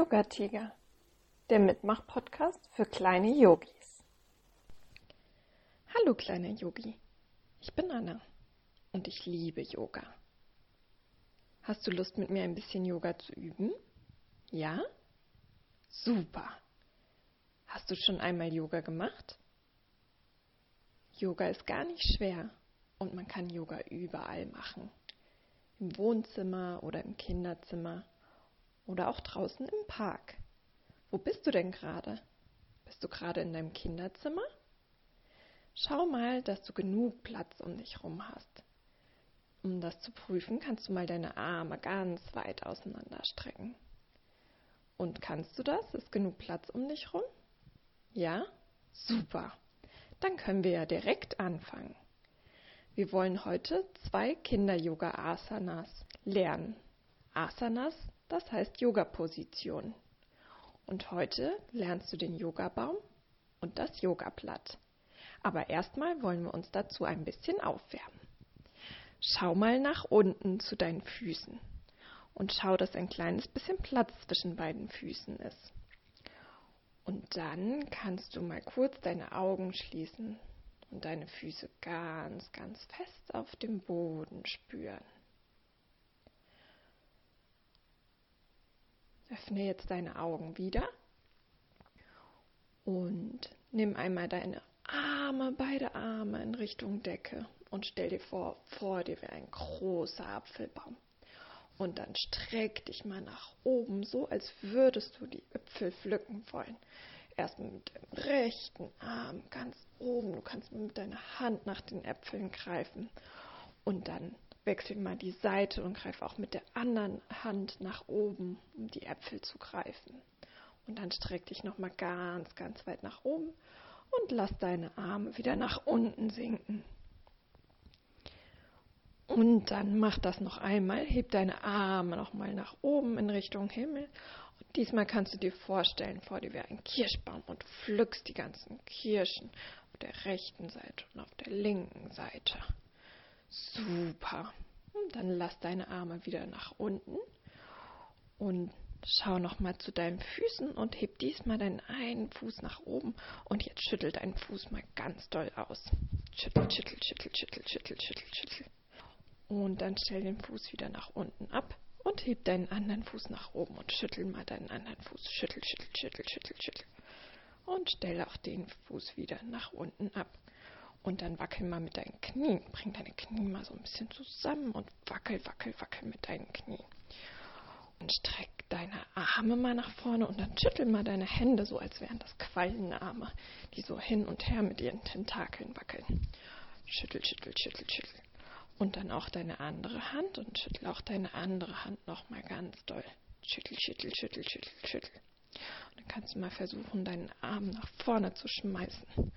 Yoga Tiger, der Mitmach-Podcast für kleine Yogis. Hallo kleiner Yogi, ich bin Anna und ich liebe Yoga. Hast du Lust mit mir ein bisschen Yoga zu üben? Ja? Super. Hast du schon einmal Yoga gemacht? Yoga ist gar nicht schwer und man kann Yoga überall machen. Im Wohnzimmer oder im Kinderzimmer oder auch draußen im Park. Wo bist du denn gerade? Bist du gerade in deinem Kinderzimmer? Schau mal, dass du genug Platz um dich herum hast. Um das zu prüfen, kannst du mal deine Arme ganz weit auseinander strecken. Und kannst du das? Ist genug Platz um dich herum? Ja? Super. Dann können wir ja direkt anfangen. Wir wollen heute zwei Kinder-Yoga-Asanas lernen. Asanas das heißt Yoga-Position. Und heute lernst du den Yogabaum und das Yogablatt. Aber erstmal wollen wir uns dazu ein bisschen aufwärmen. Schau mal nach unten zu deinen Füßen und schau, dass ein kleines bisschen Platz zwischen beiden Füßen ist. Und dann kannst du mal kurz deine Augen schließen und deine Füße ganz, ganz fest auf dem Boden spüren. Öffne jetzt deine Augen wieder und nimm einmal deine Arme, beide Arme in Richtung Decke und stell dir vor, vor dir wäre ein großer Apfelbaum. Und dann streck dich mal nach oben, so als würdest du die Äpfel pflücken wollen. Erstmal mit dem rechten Arm ganz oben. Du kannst mit deiner Hand nach den Äpfeln greifen. Und dann wechsel mal die Seite und greif auch mit der anderen Hand nach oben, um die Äpfel zu greifen. Und dann streck dich nochmal ganz, ganz weit nach oben und lass deine Arme wieder nach unten sinken. Und dann mach das noch einmal, heb deine Arme nochmal nach oben in Richtung Himmel. Und diesmal kannst du dir vorstellen, vor dir wäre ein Kirschbaum und pflückst die ganzen Kirschen auf der rechten Seite und auf der linken Seite. Super. Und dann lass deine Arme wieder nach unten und schau nochmal zu deinen Füßen und heb diesmal deinen einen Fuß nach oben und jetzt schüttel deinen Fuß mal ganz doll aus. Schüttel, schüttel, schüttel, schüttel, schüttel, schüttel, schüttel. Und dann stell den Fuß wieder nach unten ab und heb deinen anderen Fuß nach oben und schüttel mal deinen anderen Fuß. Schüttel, schüttel, schüttel, schüttel, schüttel. Und stell auch den Fuß wieder nach unten ab. Und dann wackel mal mit deinen Knien. Bring deine Knie mal so ein bisschen zusammen und wackel, wackel, wackel mit deinen Knien. Und streck deine Arme mal nach vorne und dann schüttel mal deine Hände so, als wären das Quallenarme, die so hin und her mit ihren Tentakeln wackeln. Schüttel, schüttel, schüttel, schüttel. Und dann auch deine andere Hand und schüttel auch deine andere Hand nochmal ganz doll. Schüttel, schüttel, schüttel, schüttel, schüttel. Und dann kannst du mal versuchen, deinen Arm nach vorne zu schmeißen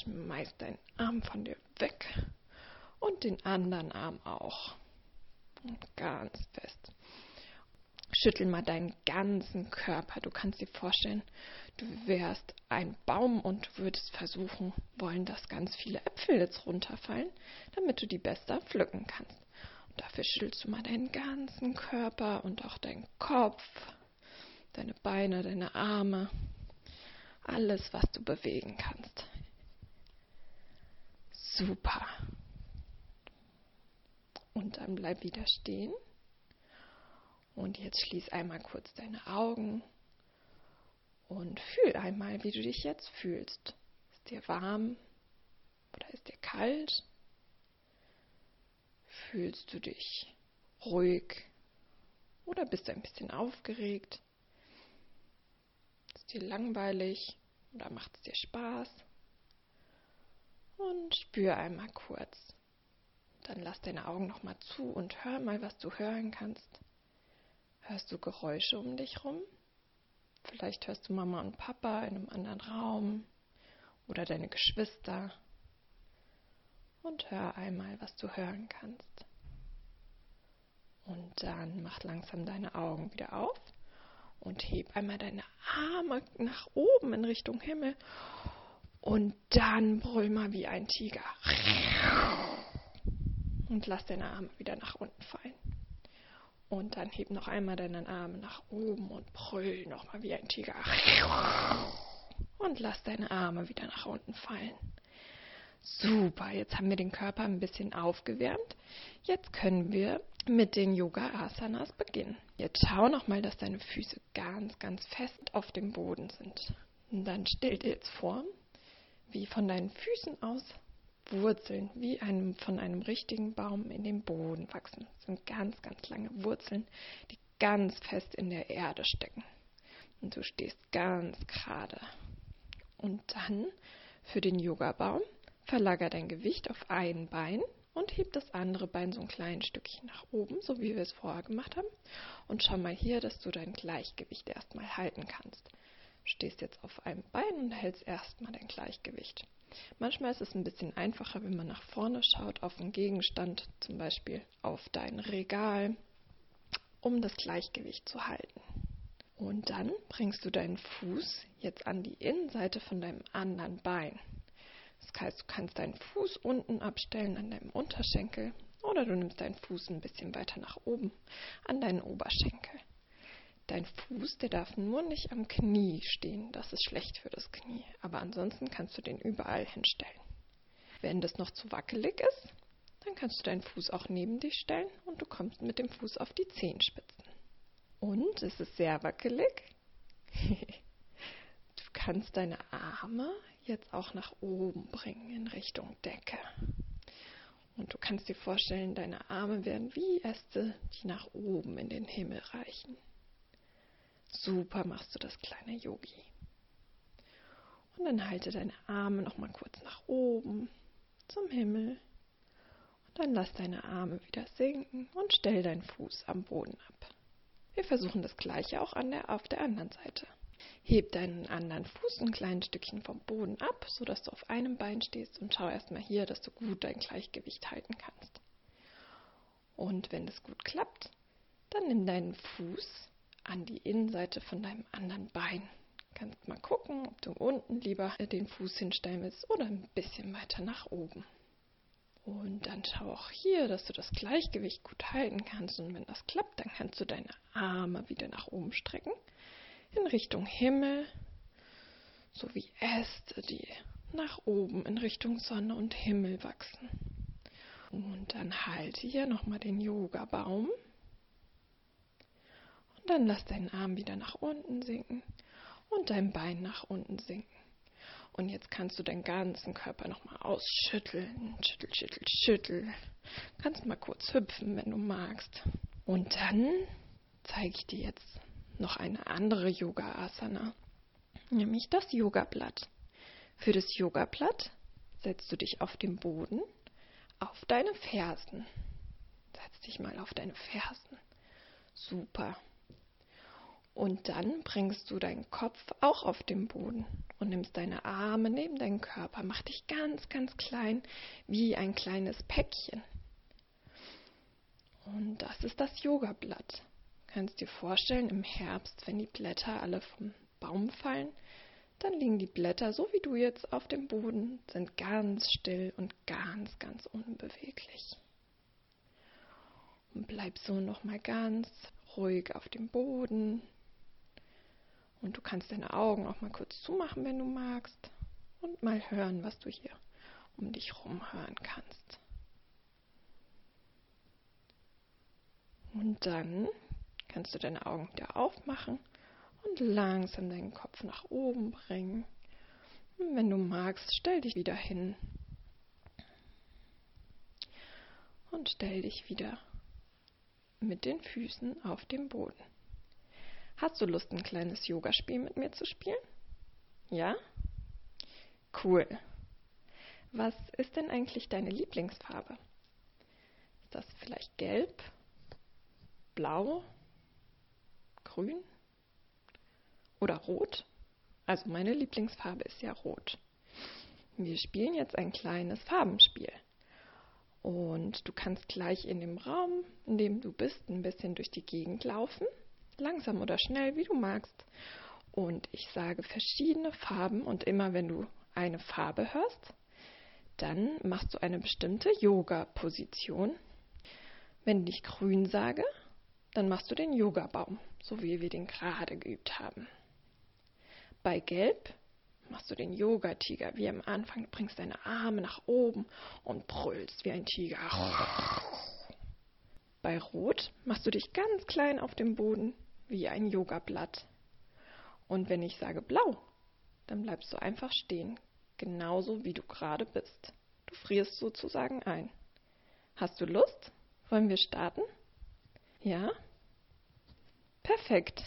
schmeiß deinen Arm von dir weg und den anderen Arm auch. Ganz fest. Schüttel mal deinen ganzen Körper. Du kannst dir vorstellen, du wärst ein Baum und würdest versuchen wollen, dass ganz viele Äpfel jetzt runterfallen, damit du die besser pflücken kannst. Und dafür schüttelst du mal deinen ganzen Körper und auch deinen Kopf, deine Beine, deine Arme, alles, was du bewegen kannst. Super. Und dann bleib wieder stehen. Und jetzt schließ einmal kurz deine Augen und fühl einmal, wie du dich jetzt fühlst. Ist dir warm oder ist dir kalt? Fühlst du dich ruhig oder bist du ein bisschen aufgeregt? Ist dir langweilig oder macht es dir Spaß? Und spür einmal kurz. Dann lass deine Augen nochmal zu und hör mal, was du hören kannst. Hörst du Geräusche um dich rum? Vielleicht hörst du Mama und Papa in einem anderen Raum oder deine Geschwister. Und hör einmal, was du hören kannst. Und dann mach langsam deine Augen wieder auf und heb einmal deine Arme nach oben in Richtung Himmel und dann brüll mal wie ein Tiger. Und lass deine Arme wieder nach unten fallen. Und dann heb noch einmal deine Arme nach oben und brüll nochmal wie ein Tiger. Und lass deine Arme wieder nach unten fallen. Super, jetzt haben wir den Körper ein bisschen aufgewärmt. Jetzt können wir mit den Yoga Asanas beginnen. Jetzt schau nochmal, dass deine Füße ganz, ganz fest auf dem Boden sind. Und dann stell dir jetzt vor, wie von deinen Füßen aus Wurzeln wie einem, von einem richtigen Baum in den Boden wachsen. Das sind ganz, ganz lange Wurzeln, die ganz fest in der Erde stecken. Und du stehst ganz gerade. Und dann für den Yoga-Baum verlager dein Gewicht auf ein Bein und heb das andere Bein so ein kleines Stückchen nach oben, so wie wir es vorher gemacht haben. Und schau mal hier, dass du dein Gleichgewicht erstmal halten kannst. Stehst jetzt auf einem Bein und hältst erstmal dein Gleichgewicht. Manchmal ist es ein bisschen einfacher, wenn man nach vorne schaut, auf einen Gegenstand, zum Beispiel auf dein Regal, um das Gleichgewicht zu halten. Und dann bringst du deinen Fuß jetzt an die Innenseite von deinem anderen Bein. Das heißt, du kannst deinen Fuß unten abstellen an deinem Unterschenkel oder du nimmst deinen Fuß ein bisschen weiter nach oben an deinen Oberschenkel. Dein Fuß, der darf nur nicht am Knie stehen. Das ist schlecht für das Knie. Aber ansonsten kannst du den überall hinstellen. Wenn das noch zu wackelig ist, dann kannst du deinen Fuß auch neben dich stellen und du kommst mit dem Fuß auf die Zehenspitzen. Und es ist sehr wackelig. du kannst deine Arme jetzt auch nach oben bringen in Richtung Decke. Und du kannst dir vorstellen, deine Arme werden wie Äste, die nach oben in den Himmel reichen. Super machst du das, kleine Yogi. Und dann halte deine Arme noch mal kurz nach oben zum Himmel. Und dann lass deine Arme wieder sinken und stell deinen Fuß am Boden ab. Wir versuchen das gleiche auch der, auf der anderen Seite. Heb deinen anderen Fuß ein kleines Stückchen vom Boden ab, sodass du auf einem Bein stehst und schau erstmal hier, dass du gut dein Gleichgewicht halten kannst. Und wenn das gut klappt, dann nimm deinen Fuß an die Innenseite von deinem anderen Bein. Kannst mal gucken, ob du unten lieber den Fuß hinstellen willst oder ein bisschen weiter nach oben. Und dann schau auch hier, dass du das Gleichgewicht gut halten kannst. Und wenn das klappt, dann kannst du deine Arme wieder nach oben strecken in Richtung Himmel, so wie Äste, die nach oben in Richtung Sonne und Himmel wachsen. Und dann halte hier nochmal den Yoga-Baum und dann lass deinen Arm wieder nach unten sinken und dein Bein nach unten sinken. Und jetzt kannst du deinen ganzen Körper nochmal ausschütteln. Schüttel, schüttel, schüttel. Kannst mal kurz hüpfen, wenn du magst. Und dann zeige ich dir jetzt noch eine andere Yoga-Asana, nämlich das Yoga-Blatt. Für das Yoga-Blatt setzt du dich auf den Boden auf deine Fersen. Setz dich mal auf deine Fersen. Super. Und dann bringst du deinen Kopf auch auf den Boden und nimmst deine Arme neben deinen Körper. Mach dich ganz, ganz klein, wie ein kleines Päckchen. Und das ist das Yoga-Blatt. Kannst dir vorstellen, im Herbst, wenn die Blätter alle vom Baum fallen, dann liegen die Blätter, so wie du jetzt, auf dem Boden, sind ganz still und ganz, ganz unbeweglich. Und bleib so nochmal ganz ruhig auf dem Boden, und du kannst deine Augen auch mal kurz zumachen, wenn du magst. Und mal hören, was du hier um dich herum hören kannst. Und dann kannst du deine Augen wieder aufmachen und langsam deinen Kopf nach oben bringen. Und wenn du magst, stell dich wieder hin. Und stell dich wieder mit den Füßen auf den Boden. Hast du Lust, ein kleines Yogaspiel mit mir zu spielen? Ja? Cool. Was ist denn eigentlich deine Lieblingsfarbe? Ist das vielleicht gelb, blau, grün oder rot? Also meine Lieblingsfarbe ist ja rot. Wir spielen jetzt ein kleines Farbenspiel. Und du kannst gleich in dem Raum, in dem du bist, ein bisschen durch die Gegend laufen langsam oder schnell, wie du magst. Und ich sage verschiedene Farben und immer wenn du eine Farbe hörst, dann machst du eine bestimmte Yoga-Position. Wenn ich grün sage, dann machst du den Yoga-Baum, so wie wir den gerade geübt haben. Bei Gelb machst du den Yoga-Tiger, wie am Anfang, bringst deine Arme nach oben und brüllst wie ein Tiger. Bei Rot machst du dich ganz klein auf dem Boden, wie ein Yoga-Blatt. Und wenn ich sage Blau, dann bleibst du einfach stehen, genauso wie du gerade bist. Du frierst sozusagen ein. Hast du Lust? Wollen wir starten? Ja? Perfekt.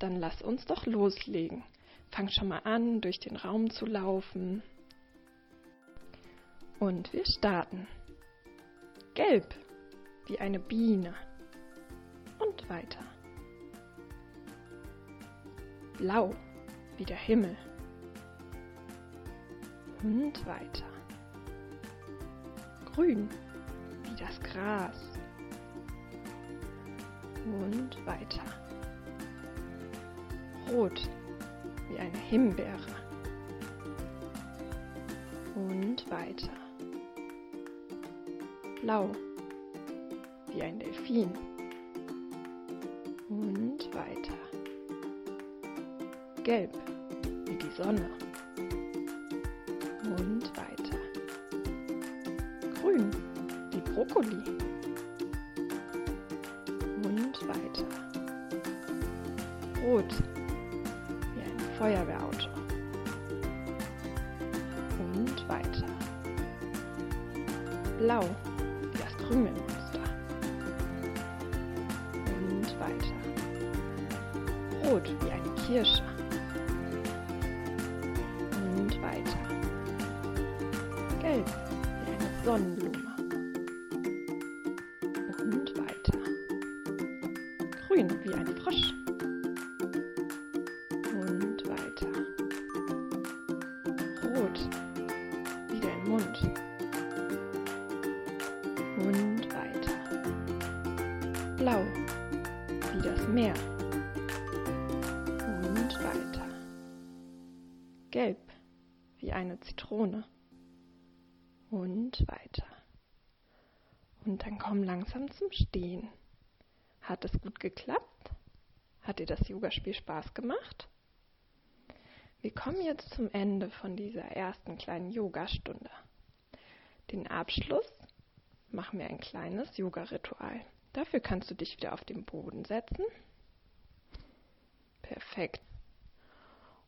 Dann lass uns doch loslegen. Fang schon mal an, durch den Raum zu laufen. Und wir starten. Gelb, wie eine Biene. Und weiter. Blau, wie der Himmel. Und weiter. Grün, wie das Gras. Und weiter. Rot, wie eine Himbeere. Und weiter. Blau, wie ein Delfin. Gelb, wie die Sonne. Und weiter. Grün, wie Brokkoli. Und weiter. Rot, Feuerwehrauto. Und weiter. Blau, wie das Krümelmonster. Und weiter. Rot, wie eine Kirsche. Grün, wie ein Frosch. blau, wie das Meer. Und weiter. Gelb, wie eine Zitrone. Und weiter. Und dann komm langsam zum Stehen. Hat es gut geklappt? Hat dir das Yogaspiel Spaß gemacht? Wir kommen jetzt zum Ende von dieser ersten kleinen Yogastunde. Den Abschluss machen wir ein kleines Yoga-Ritual. Dafür kannst du dich wieder auf den Boden setzen. Perfekt.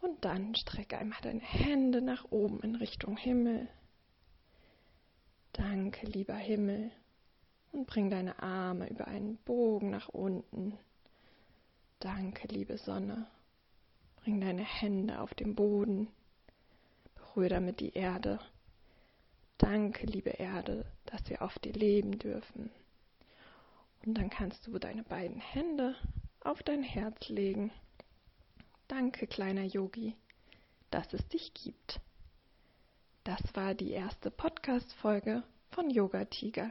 Und dann strecke einmal deine Hände nach oben in Richtung Himmel. Danke, lieber Himmel. Und bring deine Arme über einen Bogen nach unten. Danke, liebe Sonne. Bring deine Hände auf den Boden. Berühre damit die Erde. Danke, liebe Erde, dass wir auf dir leben dürfen. Und dann kannst du deine beiden Hände auf dein Herz legen. Danke, kleiner Yogi, dass es dich gibt. Das war die erste Podcast-Folge von Yoga Tiger.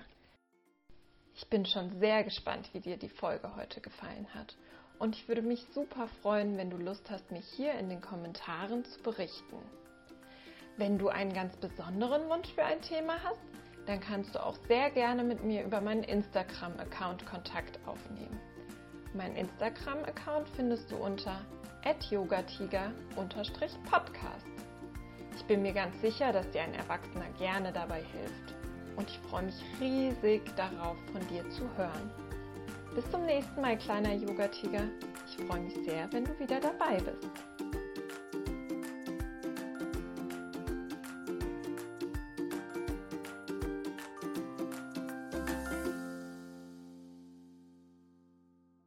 Ich bin schon sehr gespannt, wie dir die Folge heute gefallen hat. Und ich würde mich super freuen, wenn du Lust hast, mich hier in den Kommentaren zu berichten. Wenn du einen ganz besonderen Wunsch für ein Thema hast, dann kannst du auch sehr gerne mit mir über meinen Instagram-Account Kontakt aufnehmen. Mein Instagram-Account findest du unter yogatiger-podcast. Ich bin mir ganz sicher, dass dir ein Erwachsener gerne dabei hilft. Und ich freue mich riesig darauf, von dir zu hören. Bis zum nächsten Mal, kleiner Yogatiger. Ich freue mich sehr, wenn du wieder dabei bist.